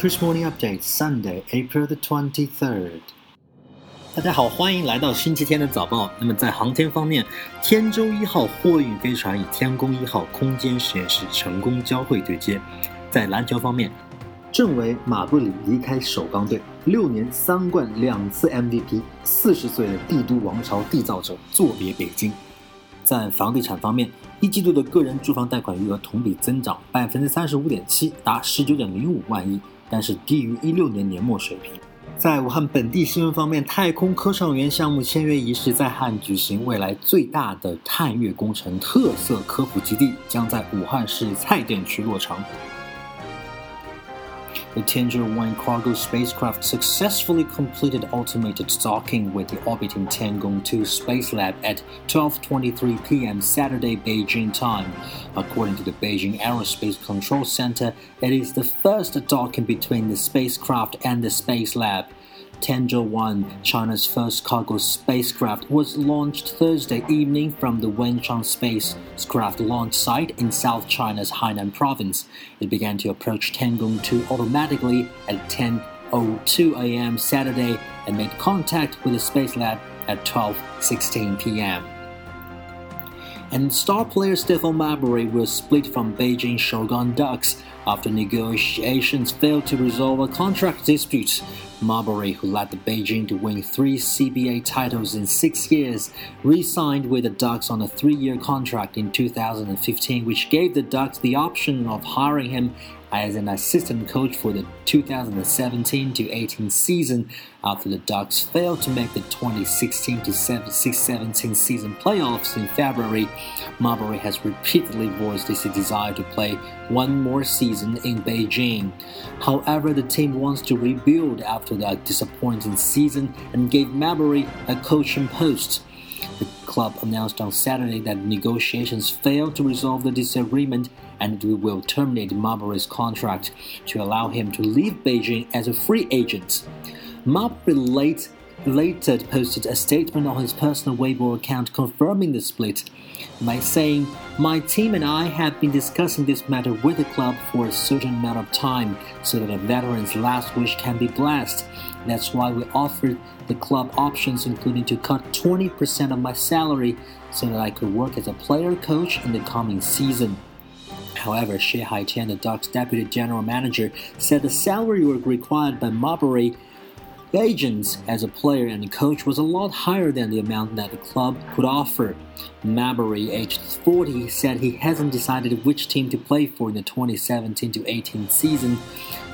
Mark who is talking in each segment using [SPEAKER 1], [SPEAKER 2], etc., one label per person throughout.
[SPEAKER 1] Chris Morning Update Sunday, April the twenty third。大家好，欢迎来到星期天的早报。那么在航天方面，天舟一号货运飞船与天宫一号空间实验室成功交会对接。在篮球方面，正为马布里离开首钢队，六年三冠两次 MVP，四十岁的帝都王朝缔造者作别北京。在房地产方面，一季度的个人住房贷款余额同比增长百分之三十五点七，达十九点零五万亿，但是低于一六年年末水平。在武汉本地新闻方面，太空科创园项目签约仪式在汉举行，未来最大的探月工程特色科普基地将在武汉市蔡甸区落成。The Tianzhou 1 cargo spacecraft successfully completed automated docking with the orbiting Tiangong 2 Space Lab at 12:23 p.m. Saturday Beijing time. According to the Beijing Aerospace Control Center, it is the first docking between the spacecraft and the Space Lab. Tianzhou 1, China's first cargo spacecraft, was launched Thursday evening from the Wenchang spacecraft launch site in South China's Hainan province. It began to approach Tiangong 2 automatically at 10:02 a.m. Saturday and made contact with the space lab at 12:16 p.m. And star player Stephen Marbury will split from Beijing Shougang Ducks after negotiations failed to resolve a contract dispute. Marbury, who led the Beijing to win three CBA titles in six years, re signed with the Ducks on a three year contract in 2015, which gave the Ducks the option of hiring him as an assistant coach for the 2017 to 18 season after the Ducks failed to make the 2016 to 17 season playoffs in February. Marbury has repeatedly voiced his desire to play one more season in Beijing. However, the team wants to rebuild after that disappointing season and gave Marbury a coaching post. The club announced on Saturday that negotiations failed to resolve the disagreement and it will terminate Marbury's contract to allow him to leave Beijing as a free agent. Marbury late, later posted a statement on his personal Weibo account confirming the split by saying, My team and I have been discussing this matter with the club for a certain amount of time so that a veteran's last wish can be blessed. That's why we offered the club options, including to cut 20% of my salary so that I could work as a player coach in the coming season. However, Xie Haitian, the Ducks deputy general manager, said the salary work required by Marbury agents as a player and coach was a lot higher than the amount that the club could offer. Marbury, aged 40, said he hasn't decided which team to play for in the 2017 18 season.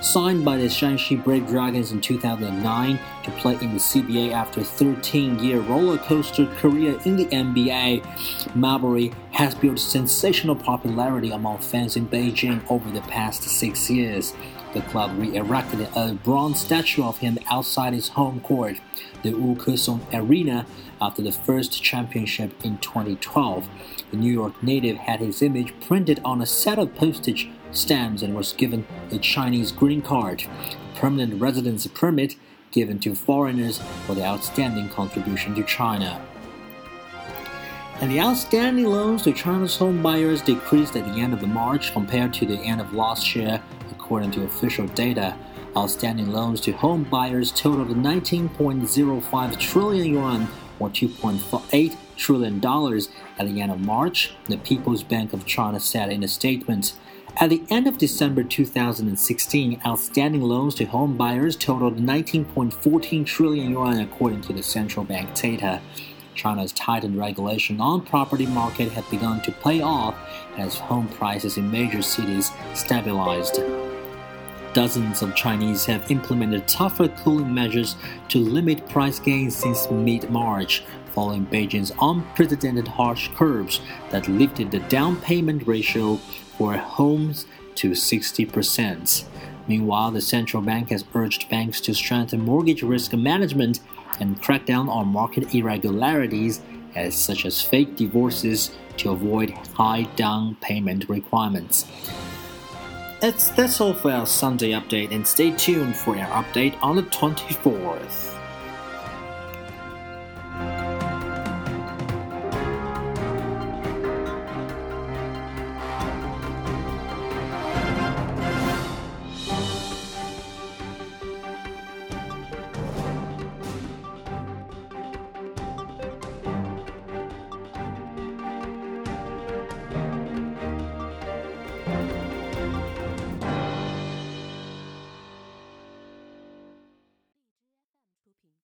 [SPEAKER 1] Signed by the Shanxi Brave Dragons in 2009 to play in the CBA after a 13 year roller coaster career in the NBA, Marbury has built sensational popularity among fans in Beijing over the past six years the club re-erected a bronze statue of him outside his home court, the Wukesong Arena, after the first championship in 2012. The New York native had his image printed on a set of postage stamps and was given a Chinese green card, permanent residence permit given to foreigners for the outstanding contribution to China. And the outstanding loans to China's home buyers decreased at the end of March compared to the end of last year According to official data, outstanding loans to home buyers totaled 19.05 trillion yuan or 2.8 trillion dollars at the end of March, the People's Bank of China said in a statement. At the end of December 2016, outstanding loans to home buyers totaled 19.14 trillion yuan according to the central bank data. China's tightened regulation on property market had begun to pay off as home prices in major cities stabilized. Dozens of Chinese have implemented tougher cooling measures to limit price gains since mid March, following Beijing's unprecedented harsh curbs that lifted the down payment ratio for homes to 60%. Meanwhile, the central bank has urged banks to strengthen mortgage risk management and crack down on market irregularities, as such as fake divorces, to avoid high down payment requirements. It's, that's all for our Sunday update, and stay tuned for our update on the 24th.